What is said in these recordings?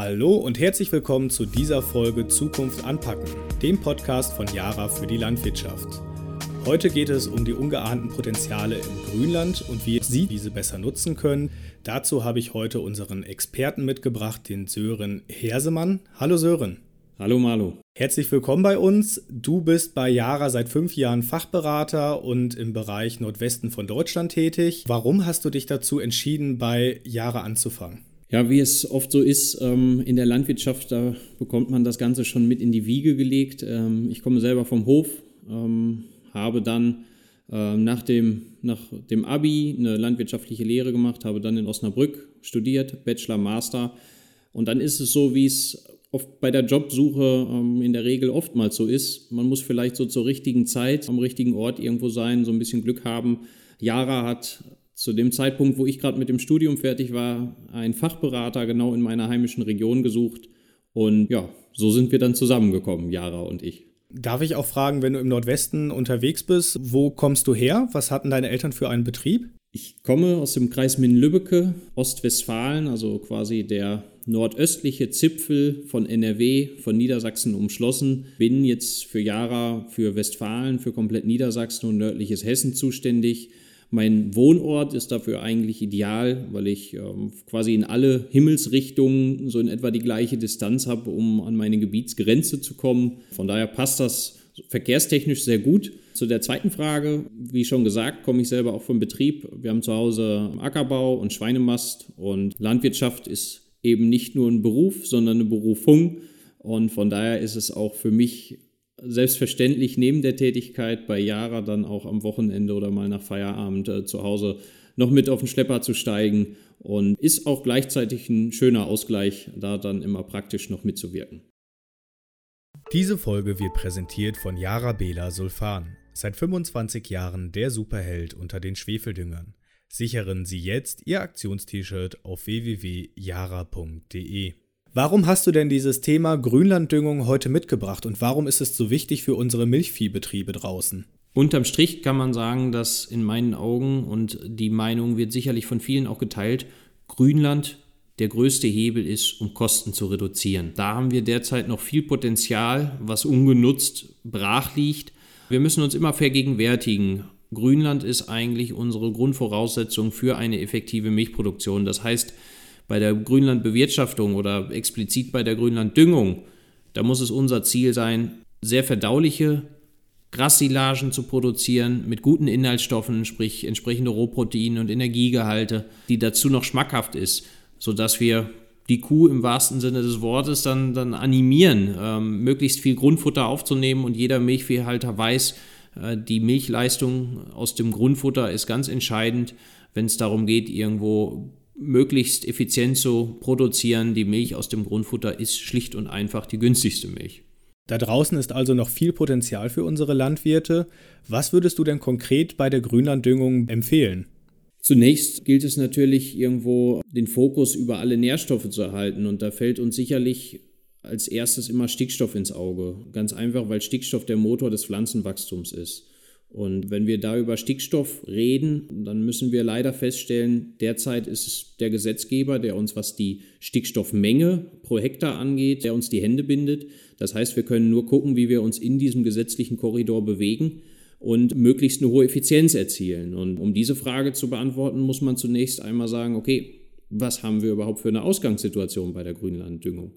Hallo und herzlich willkommen zu dieser Folge Zukunft anpacken, dem Podcast von Yara für die Landwirtschaft. Heute geht es um die ungeahnten Potenziale im Grünland und wie Sie diese besser nutzen können. Dazu habe ich heute unseren Experten mitgebracht, den Sören Hersemann. Hallo Sören. Hallo Marlo. Herzlich willkommen bei uns. Du bist bei Yara seit fünf Jahren Fachberater und im Bereich Nordwesten von Deutschland tätig. Warum hast du dich dazu entschieden, bei Yara anzufangen? Ja, wie es oft so ist ähm, in der Landwirtschaft, da bekommt man das Ganze schon mit in die Wiege gelegt. Ähm, ich komme selber vom Hof, ähm, habe dann äh, nach, dem, nach dem Abi eine landwirtschaftliche Lehre gemacht, habe dann in Osnabrück studiert, Bachelor, Master. Und dann ist es so, wie es oft bei der Jobsuche ähm, in der Regel oftmals so ist. Man muss vielleicht so zur richtigen Zeit am richtigen Ort irgendwo sein, so ein bisschen Glück haben. Yara hat zu dem Zeitpunkt, wo ich gerade mit dem Studium fertig war, einen Fachberater genau in meiner heimischen Region gesucht. Und ja, so sind wir dann zusammengekommen, Yara und ich. Darf ich auch fragen, wenn du im Nordwesten unterwegs bist, wo kommst du her? Was hatten deine Eltern für einen Betrieb? Ich komme aus dem Kreis Minden-Lübbecke, Ostwestfalen, also quasi der nordöstliche Zipfel von NRW, von Niedersachsen umschlossen. Bin jetzt für Jara, für Westfalen, für komplett Niedersachsen und nördliches Hessen zuständig. Mein Wohnort ist dafür eigentlich ideal, weil ich ähm, quasi in alle Himmelsrichtungen so in etwa die gleiche Distanz habe, um an meine Gebietsgrenze zu kommen. Von daher passt das verkehrstechnisch sehr gut. Zu der zweiten Frage, wie schon gesagt, komme ich selber auch vom Betrieb. Wir haben zu Hause Ackerbau und Schweinemast und Landwirtschaft ist eben nicht nur ein Beruf, sondern eine Berufung. Und von daher ist es auch für mich selbstverständlich neben der Tätigkeit bei Yara dann auch am Wochenende oder mal nach Feierabend äh, zu Hause noch mit auf den Schlepper zu steigen und ist auch gleichzeitig ein schöner Ausgleich, da dann immer praktisch noch mitzuwirken. Diese Folge wird präsentiert von Yara Bela Sulfan, seit 25 Jahren der Superheld unter den Schwefeldüngern. Sichern Sie jetzt Ihr Aktionst-T-Shirt auf www.yara.de. Warum hast du denn dieses Thema Grünlanddüngung heute mitgebracht und warum ist es so wichtig für unsere Milchviehbetriebe draußen? Unterm Strich kann man sagen, dass in meinen Augen, und die Meinung wird sicherlich von vielen auch geteilt, Grünland der größte Hebel ist, um Kosten zu reduzieren. Da haben wir derzeit noch viel Potenzial, was ungenutzt brach liegt. Wir müssen uns immer vergegenwärtigen, Grünland ist eigentlich unsere Grundvoraussetzung für eine effektive Milchproduktion. Das heißt, bei der Grünlandbewirtschaftung oder explizit bei der Grünlanddüngung, da muss es unser Ziel sein, sehr verdauliche Grassilagen zu produzieren mit guten Inhaltsstoffen, sprich entsprechende Rohproteine und Energiegehalte, die dazu noch schmackhaft ist, sodass wir die Kuh im wahrsten Sinne des Wortes dann, dann animieren, ähm, möglichst viel Grundfutter aufzunehmen und jeder Milchviehhalter weiß, äh, die Milchleistung aus dem Grundfutter ist ganz entscheidend, wenn es darum geht, irgendwo möglichst effizient zu produzieren. Die Milch aus dem Grundfutter ist schlicht und einfach die günstigste Milch. Da draußen ist also noch viel Potenzial für unsere Landwirte. Was würdest du denn konkret bei der Grünlanddüngung empfehlen? Zunächst gilt es natürlich irgendwo den Fokus über alle Nährstoffe zu erhalten und da fällt uns sicherlich als erstes immer Stickstoff ins Auge. Ganz einfach, weil Stickstoff der Motor des Pflanzenwachstums ist. Und wenn wir da über Stickstoff reden, dann müssen wir leider feststellen, derzeit ist es der Gesetzgeber, der uns, was die Stickstoffmenge pro Hektar angeht, der uns die Hände bindet. Das heißt, wir können nur gucken, wie wir uns in diesem gesetzlichen Korridor bewegen und möglichst eine hohe Effizienz erzielen. Und um diese Frage zu beantworten, muss man zunächst einmal sagen, okay, was haben wir überhaupt für eine Ausgangssituation bei der Grünlanddüngung?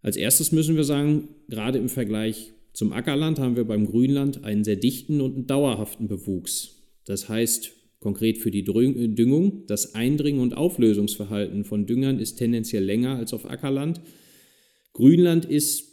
Als erstes müssen wir sagen, gerade im Vergleich zum Ackerland haben wir beim Grünland einen sehr dichten und dauerhaften Bewuchs. Das heißt, konkret für die Düngung, das Eindringen und Auflösungsverhalten von Düngern ist tendenziell länger als auf Ackerland. Grünland ist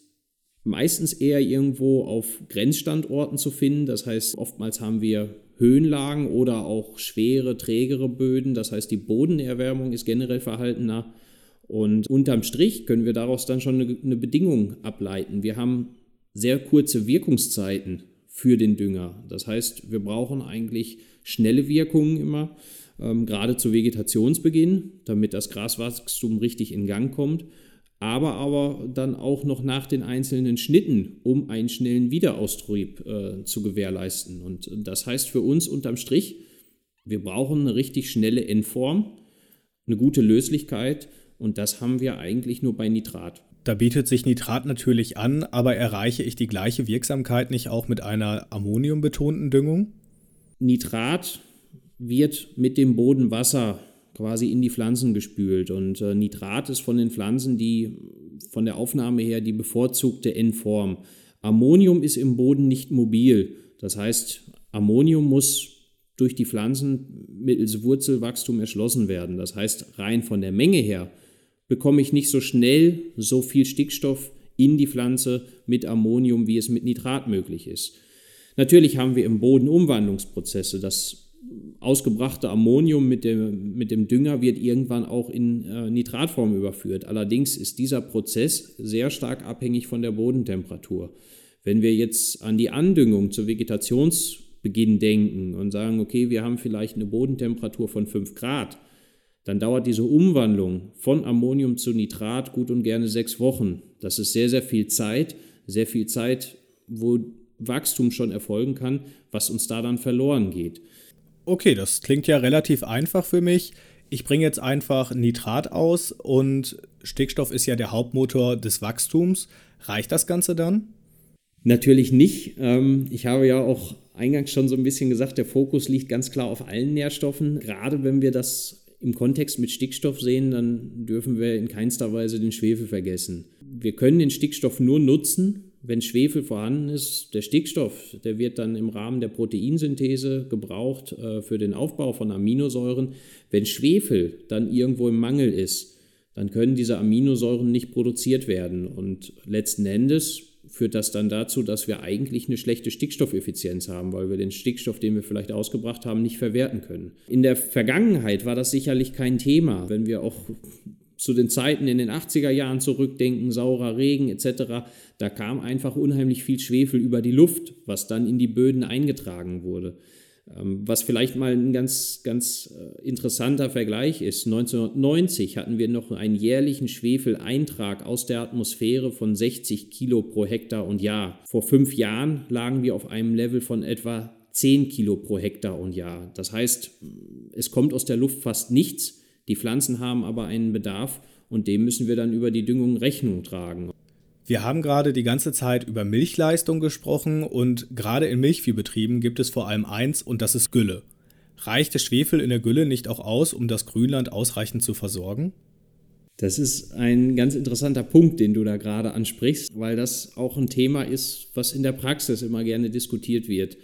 meistens eher irgendwo auf Grenzstandorten zu finden. Das heißt, oftmals haben wir Höhenlagen oder auch schwere, trägere Böden. Das heißt, die Bodenerwärmung ist generell verhaltener. Und unterm Strich können wir daraus dann schon eine, eine Bedingung ableiten. Wir haben sehr kurze Wirkungszeiten für den Dünger. Das heißt, wir brauchen eigentlich schnelle Wirkungen immer, ähm, gerade zu Vegetationsbeginn, damit das Graswachstum richtig in Gang kommt, aber aber dann auch noch nach den einzelnen Schnitten, um einen schnellen Wiederaustrieb äh, zu gewährleisten. Und das heißt für uns unterm Strich, wir brauchen eine richtig schnelle Endform, eine gute Löslichkeit Und das haben wir eigentlich nur bei Nitrat. Da bietet sich Nitrat natürlich an, aber erreiche ich die gleiche Wirksamkeit nicht auch mit einer ammoniumbetonten Düngung? Nitrat wird mit dem Bodenwasser quasi in die Pflanzen gespült und äh, Nitrat ist von den Pflanzen die von der Aufnahme her die bevorzugte N-Form. Ammonium ist im Boden nicht mobil. Das heißt, Ammonium muss durch die Pflanzen mittels Wurzelwachstum erschlossen werden. Das heißt, rein von der Menge her bekomme ich nicht so schnell so viel Stickstoff in die Pflanze mit Ammonium, wie es mit Nitrat möglich ist. Natürlich haben wir im Boden Umwandlungsprozesse. Das ausgebrachte Ammonium mit dem, mit dem Dünger wird irgendwann auch in äh, Nitratform überführt. Allerdings ist dieser Prozess sehr stark abhängig von der Bodentemperatur. Wenn wir jetzt an die Andüngung zur Vegetationsbeginn denken und sagen, okay, wir haben vielleicht eine Bodentemperatur von 5 Grad, dann dauert diese Umwandlung von Ammonium zu Nitrat gut und gerne sechs Wochen. Das ist sehr, sehr viel Zeit, sehr viel Zeit, wo Wachstum schon erfolgen kann, was uns da dann verloren geht. Okay, das klingt ja relativ einfach für mich. Ich bringe jetzt einfach Nitrat aus und Stickstoff ist ja der Hauptmotor des Wachstums. Reicht das Ganze dann? Natürlich nicht. Ähm, ich habe ja auch eingangs schon so ein bisschen gesagt, der Fokus liegt ganz klar auf allen Nährstoffen. Gerade wenn wir das im Kontext mit Stickstoff sehen, dann dürfen wir in keinster Weise den Schwefel vergessen. Wir können den Stickstoff nur nutzen, wenn Schwefel vorhanden ist. Der Stickstoff, der wird dann im Rahmen der Proteinsynthese gebraucht äh, für den Aufbau von Aminosäuren. Wenn Schwefel dann irgendwo im Mangel ist, dann können diese Aminosäuren nicht produziert werden. Und letzten Endes führt das dann dazu, dass wir eigentlich eine schlechte Stickstoffeffizienz haben, weil wir den Stickstoff, den wir vielleicht ausgebracht haben, nicht verwerten können. In der Vergangenheit war das sicherlich kein Thema, wenn wir auch zu den Zeiten in den 80er Jahren zurückdenken, saurer Regen etc., da kam einfach unheimlich viel Schwefel über die Luft, was dann in die Böden eingetragen wurde. Ähm, was vielleicht mal ein ganz, ganz äh, interessanter Vergleich ist. 1990 hatten wir noch einen jährlichen Schwefeleintrag aus der Atmosphäre von 60 Kilo pro Hektar und Jahr. Vor fünf Jahren lagen wir auf einem Level von etwa 10 Kilo pro Hektar und Jahr. Das heißt, es kommt aus der Luft fast nichts. Die Pflanzen haben aber einen Bedarf und dem müssen wir dann über die Düngung Rechnung tragen. Wir haben gerade die ganze Zeit über Milchleistung gesprochen und gerade in Milchviehbetrieben gibt es vor allem eins und das ist Gülle. Reicht der Schwefel in der Gülle nicht auch aus, um das Grünland ausreichend zu versorgen? Das ist ein ganz interessanter Punkt, den du da gerade ansprichst, weil das auch ein Thema ist, was in der Praxis immer gerne diskutiert wird.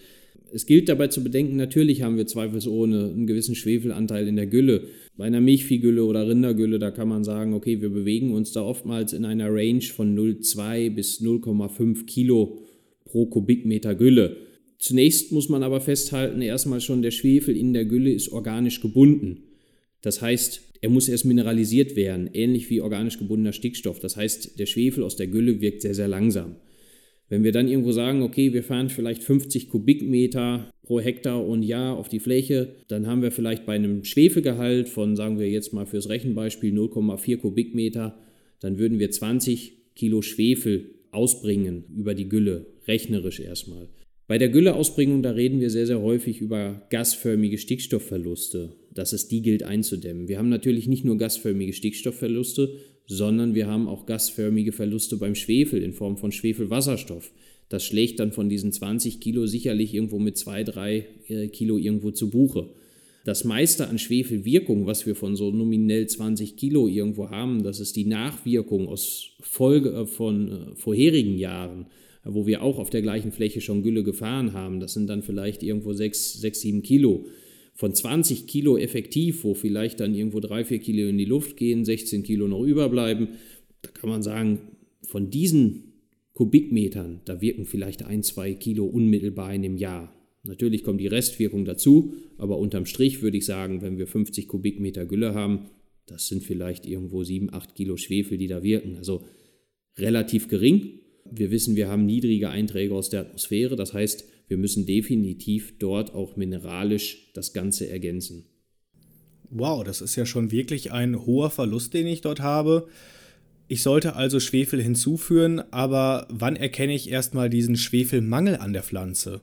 Es gilt dabei zu bedenken, natürlich haben wir zweifelsohne einen gewissen Schwefelanteil in der Gülle. Bei einer Milchviehgülle oder Rindergülle, da kann man sagen, okay, wir bewegen uns da oftmals in einer Range von 0,2 bis 0,5 Kilo pro Kubikmeter Gülle. Zunächst muss man aber festhalten, erstmal schon der Schwefel in der Gülle ist organisch gebunden. Das heißt, er muss erst mineralisiert werden, ähnlich wie organisch gebundener Stickstoff. Das heißt, der Schwefel aus der Gülle wirkt sehr, sehr langsam. Wenn wir dann irgendwo sagen, okay, wir fahren vielleicht 50 Kubikmeter pro Hektar und Jahr auf die Fläche, dann haben wir vielleicht bei einem Schwefelgehalt von, sagen wir jetzt mal fürs Rechenbeispiel 0,4 Kubikmeter, dann würden wir 20 Kilo Schwefel ausbringen über die Gülle, rechnerisch erstmal. Bei der Gülleausbringung, da reden wir sehr, sehr häufig über gasförmige Stickstoffverluste, dass es die gilt einzudämmen. Wir haben natürlich nicht nur gasförmige Stickstoffverluste, sondern wir haben auch gasförmige Verluste beim Schwefel in Form von Schwefelwasserstoff. Das schlägt dann von diesen 20 Kilo sicherlich irgendwo mit 2, 3 äh, Kilo irgendwo zu Buche. Das meiste an Schwefelwirkung, was wir von so nominell 20 Kilo irgendwo haben, das ist die Nachwirkung aus Folge äh, von äh, vorherigen Jahren, wo wir auch auf der gleichen Fläche schon Gülle gefahren haben. Das sind dann vielleicht irgendwo 6, 6 7 Kilo von 20 Kilo effektiv, wo vielleicht dann irgendwo 3, 4 Kilo in die Luft gehen, 16 Kilo noch überbleiben, da kann man sagen, von diesen Kubikmetern, da wirken vielleicht ein, zwei Kilo unmittelbar in dem Jahr. Natürlich kommt die Restwirkung dazu, aber unterm Strich würde ich sagen, wenn wir 50 Kubikmeter Gülle haben, das sind vielleicht irgendwo 7, 8 Kilo Schwefel, die da wirken. Also relativ gering. Wir wissen, wir haben niedrige Einträge aus der Atmosphäre, das heißt, wir müssen definitiv dort auch mineralisch das Ganze ergänzen. Wow, das ist ja schon wirklich ein hoher Verlust, den ich dort habe. Ich sollte also Schwefel hinzuführen, aber wann erkenne ich erstmal diesen Schwefelmangel an der Pflanze?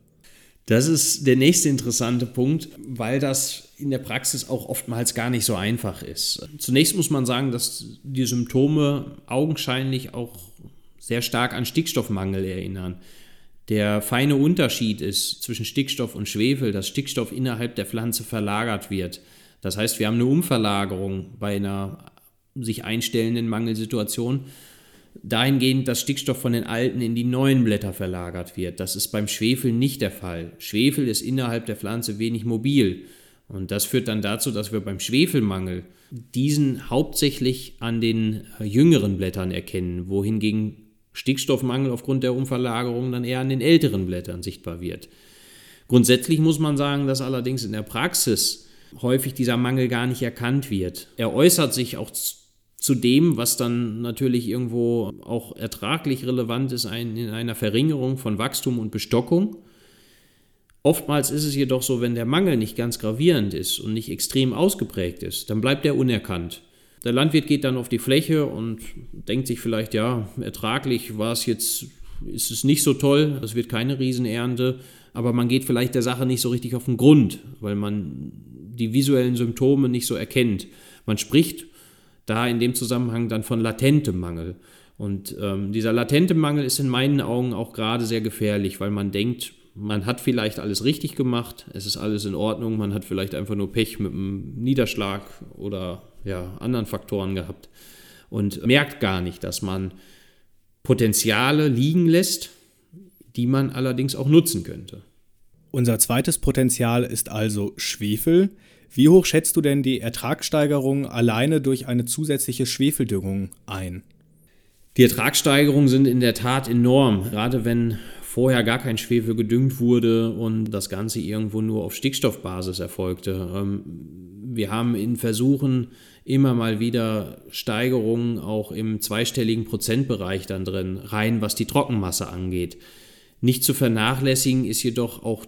Das ist der nächste interessante Punkt, weil das in der Praxis auch oftmals gar nicht so einfach ist. Zunächst muss man sagen, dass die Symptome augenscheinlich auch sehr stark an Stickstoffmangel erinnern. Der feine Unterschied ist zwischen Stickstoff und Schwefel, dass Stickstoff innerhalb der Pflanze verlagert wird. Das heißt, wir haben eine Umverlagerung bei einer sich einstellenden Mangelsituation dahingehend, dass Stickstoff von den alten in die neuen Blätter verlagert wird. Das ist beim Schwefel nicht der Fall. Schwefel ist innerhalb der Pflanze wenig mobil. Und das führt dann dazu, dass wir beim Schwefelmangel diesen hauptsächlich an den äh, jüngeren Blättern erkennen, wohingegen Stickstoffmangel aufgrund der Umverlagerung dann eher an den älteren Blättern sichtbar wird. Grundsätzlich muss man sagen, dass allerdings in der Praxis häufig dieser Mangel gar nicht erkannt wird. Er äußert sich auch zu dem, was dann natürlich irgendwo auch ertraglich relevant ist, in einer Verringerung von Wachstum und Bestockung. Oftmals ist es jedoch so, wenn der Mangel nicht ganz gravierend ist und nicht extrem ausgeprägt ist, dann bleibt er unerkannt. Der Landwirt geht dann auf die Fläche und denkt sich vielleicht, ja, ertraglich war es jetzt, ist es nicht so toll, es wird keine Riesenernte, aber man geht vielleicht der Sache nicht so richtig auf den Grund, weil man die visuellen Symptome nicht so erkennt. Man spricht da in dem Zusammenhang dann von latentem Mangel. Und ähm, dieser latente Mangel ist in meinen Augen auch gerade sehr gefährlich, weil man denkt, man hat vielleicht alles richtig gemacht, es ist alles in Ordnung, man hat vielleicht einfach nur Pech mit einem Niederschlag oder ja, anderen Faktoren gehabt und merkt gar nicht, dass man Potenziale liegen lässt, die man allerdings auch nutzen könnte. Unser zweites Potenzial ist also Schwefel. Wie hoch schätzt du denn die Ertragssteigerung alleine durch eine zusätzliche Schwefeldüngung ein? Die Ertragssteigerungen sind in der Tat enorm, gerade wenn vorher gar kein Schwefel gedüngt wurde und das Ganze irgendwo nur auf Stickstoffbasis erfolgte. Ähm, wir haben in Versuchen immer mal wieder Steigerungen auch im zweistelligen Prozentbereich dann drin, rein was die Trockenmasse angeht. Nicht zu vernachlässigen ist jedoch auch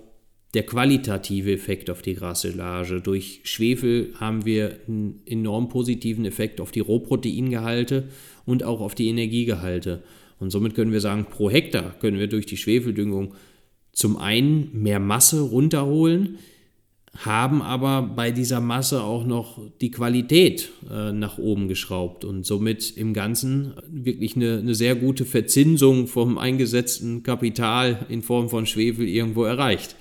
der qualitative Effekt auf die Grassilage. Durch Schwefel haben wir einen enorm positiven Effekt auf die Rohproteingehalte und auch auf die Energiegehalte. Und somit können wir sagen, pro Hektar können wir durch die Schwefeldüngung zum einen mehr Masse runterholen, haben aber bei dieser Masse auch noch die Qualität äh, nach oben geschraubt und somit im Ganzen wirklich eine, eine sehr gute Verzinsung vom eingesetzten Kapital in Form von Schwefel irgendwo erreicht.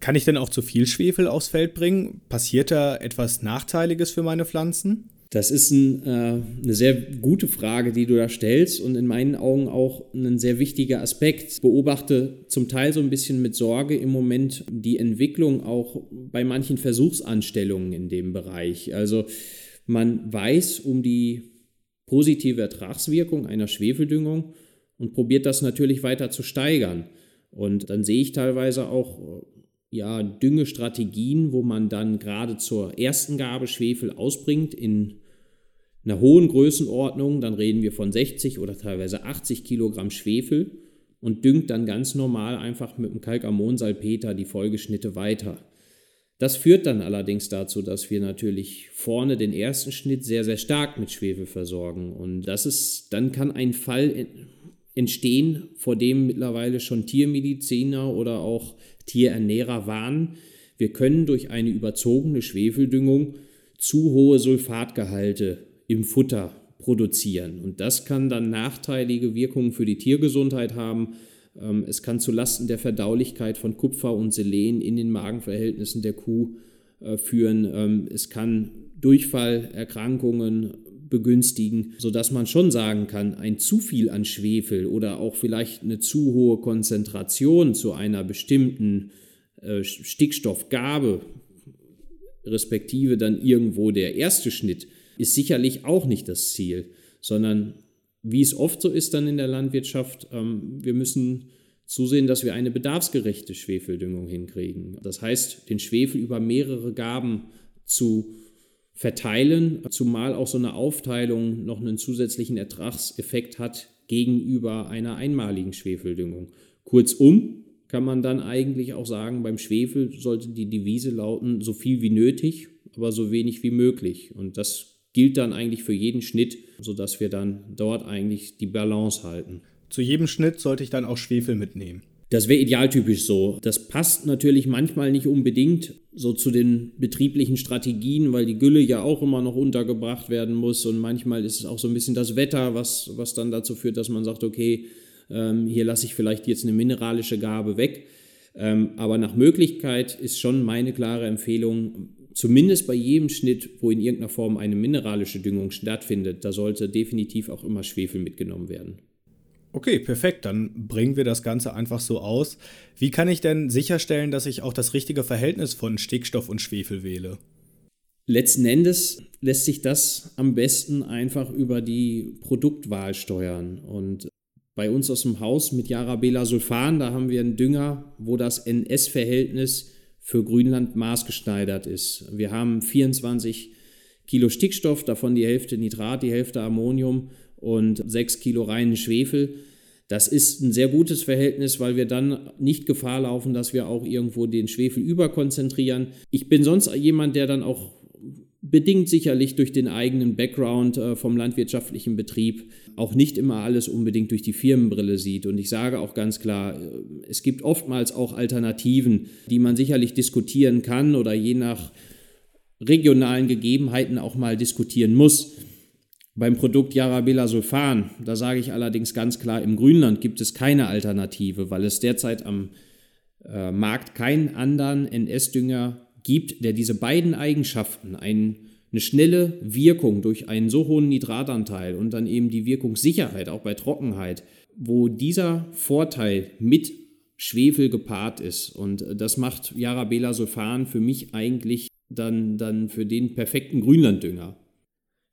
Kann ich denn auch zu viel Schwefel aufs Feld bringen? Passiert da etwas Nachteiliges für meine Pflanzen? Das ist ein, äh, eine sehr gute Frage, die du da stellst und in meinen Augen auch ein sehr wichtiger Aspekt. Ich beobachte zum Teil so ein bisschen mit Sorge im Moment die Entwicklung auch bei manchen Versuchsanstellungen in dem Bereich. Also man weiß um die positive Ertragswirkung einer Schwefeldüngung und probiert das natürlich weiter zu steigern. Und dann sehe ich teilweise auch ja, Düngestrategien, wo man dann gerade zur ersten Gabe Schwefel ausbringt in einer hohen Größenordnung, dann reden wir von 60 oder teilweise 80 Kilogramm Schwefel und düngt dann ganz normal einfach mit dem Kalkammonsalpeter die Folgeschnitte weiter. Das führt dann allerdings dazu, dass wir natürlich vorne den ersten Schnitt sehr, sehr stark mit Schwefel versorgen. Und das ist, dann kann ein Fall entstehen, vor dem mittlerweile schon Tiermediziner oder auch Tierernährer warnen, wir können durch eine überzogene Schwefeldüngung zu hohe Sulfatgehalte im Futter produzieren. Und das kann dann nachteilige Wirkungen für die Tiergesundheit haben. Ähm, es kann zu Lasten der Verdaulichkeit von Kupfer und Selen in den Magenverhältnissen der Kuh äh, führen. Ähm, es kann Durchfallerkrankungen begünstigen, sodass man schon sagen kann, ein zu viel an Schwefel oder auch vielleicht eine zu hohe Konzentration zu einer bestimmten äh, Stickstoffgabe, respektive dann irgendwo der erste Schnitt, ist sicherlich auch nicht das Ziel, sondern wie es oft so ist dann in der Landwirtschaft, ähm, wir müssen zusehen, dass wir eine bedarfsgerechte Schwefeldüngung hinkriegen. Das heißt, den Schwefel über mehrere Gaben zu verteilen, zumal auch so eine Aufteilung noch einen zusätzlichen Ertragseffekt hat gegenüber einer einmaligen Schwefeldüngung. Kurzum kann man dann eigentlich auch sagen, beim Schwefel sollte die Devise lauten, so viel wie nötig, aber so wenig wie möglich. Und das gilt dann eigentlich für jeden Schnitt, sodass wir dann dort eigentlich die Balance halten. Zu jedem Schnitt sollte ich dann auch Schwefel mitnehmen. Das wäre idealtypisch so. Das passt natürlich manchmal nicht unbedingt so zu den betrieblichen Strategien, weil die Gülle ja auch immer noch untergebracht werden muss und manchmal ist es auch so ein bisschen das Wetter, was, was dann dazu führt, dass man sagt, okay, ähm, hier lasse ich vielleicht jetzt eine mineralische Gabe weg. Ähm, aber nach Möglichkeit ist schon meine klare Empfehlung, zumindest bei jedem Schnitt, wo in irgendeiner Form eine mineralische Düngung stattfindet, da sollte definitiv auch immer Schwefel mitgenommen werden. Okay, perfekt. Dann bringen wir das Ganze einfach so aus. Wie kann ich denn sicherstellen, dass ich auch das richtige Verhältnis von Stickstoff und Schwefel wähle? Letzten Endes lässt sich das am besten einfach über die Produktwahl steuern. Und bei uns aus dem Haus mit Jarabela Sulfan, da haben wir einen Dünger, wo das NS-Verhältnis für Grünland maßgeschneidert ist. Wir haben 24 Kilo Stickstoff, davon die Hälfte Nitrat, die Hälfte Ammonium und 6 Kilo reinen Schwefel. Das ist ein sehr gutes Verhältnis, weil wir dann nicht Gefahr laufen, dass wir auch irgendwo den Schwefel überkonzentrieren. Ich bin sonst jemand, der dann auch bedingt sicherlich durch den eigenen Background äh, vom landwirtschaftlichen Betrieb auch nicht immer alles unbedingt durch die Firmenbrille sieht. Und ich sage auch ganz klar, äh, es gibt oftmals auch Alternativen, die man sicherlich diskutieren kann oder je nach regionalen Gegebenheiten auch mal diskutieren muss. Beim Produkt Yarabela Sulfan, da sage ich allerdings ganz klar, im Grünland gibt es keine Alternative, weil es derzeit am äh, Markt keinen anderen NS-Dünger gibt, der diese beiden Eigenschaften, ein, eine schnelle Wirkung durch einen so hohen Nitratanteil und dann eben die Wirkungssicherheit auch bei Trockenheit, wo dieser Vorteil mit Schwefel gepaart ist. Und das macht Yarabela Sulfan für mich eigentlich dann, dann für den perfekten Grünlanddünger.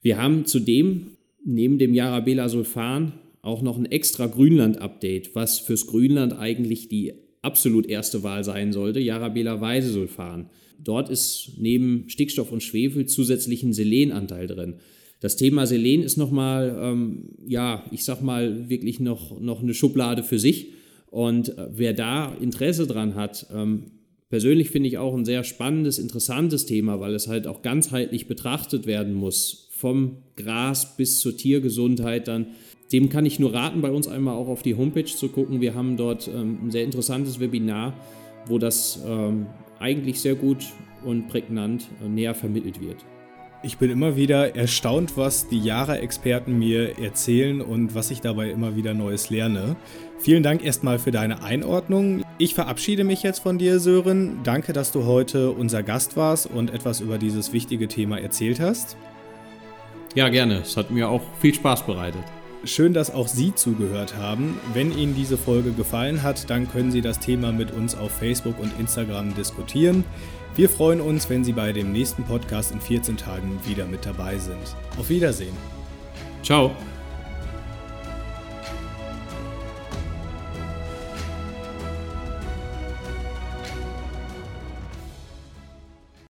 Wir haben zudem neben dem Yarabela Sulfan auch noch ein extra Grünland-Update, was fürs Grünland eigentlich die absolut erste Wahl sein sollte, Yarabela Weisesulfan. Dort ist neben Stickstoff und Schwefel zusätzlich ein Selenanteil drin. Das Thema Selen ist nochmal, ähm, ja, ich sag mal, wirklich noch, noch eine Schublade für sich. Und äh, wer da Interesse dran hat, ähm, persönlich finde ich auch ein sehr spannendes, interessantes Thema, weil es halt auch ganzheitlich betrachtet werden muss vom Gras bis zur Tiergesundheit dann. Dem kann ich nur raten, bei uns einmal auch auf die Homepage zu gucken. Wir haben dort ähm, ein sehr interessantes Webinar, wo das ähm, eigentlich sehr gut und prägnant äh, näher vermittelt wird. Ich bin immer wieder erstaunt, was die Jahre-Experten mir erzählen und was ich dabei immer wieder Neues lerne. Vielen Dank erstmal für deine Einordnung. Ich verabschiede mich jetzt von dir, Sören. Danke, dass du heute unser Gast warst und etwas über dieses wichtige Thema erzählt hast. Ja, gerne. Es hat mir auch viel Spaß bereitet. Schön, dass auch Sie zugehört haben. Wenn Ihnen diese Folge gefallen hat, dann können Sie das Thema mit uns auf Facebook und Instagram diskutieren. Wir freuen uns, wenn Sie bei dem nächsten Podcast in 14 Tagen wieder mit dabei sind. Auf Wiedersehen. Ciao.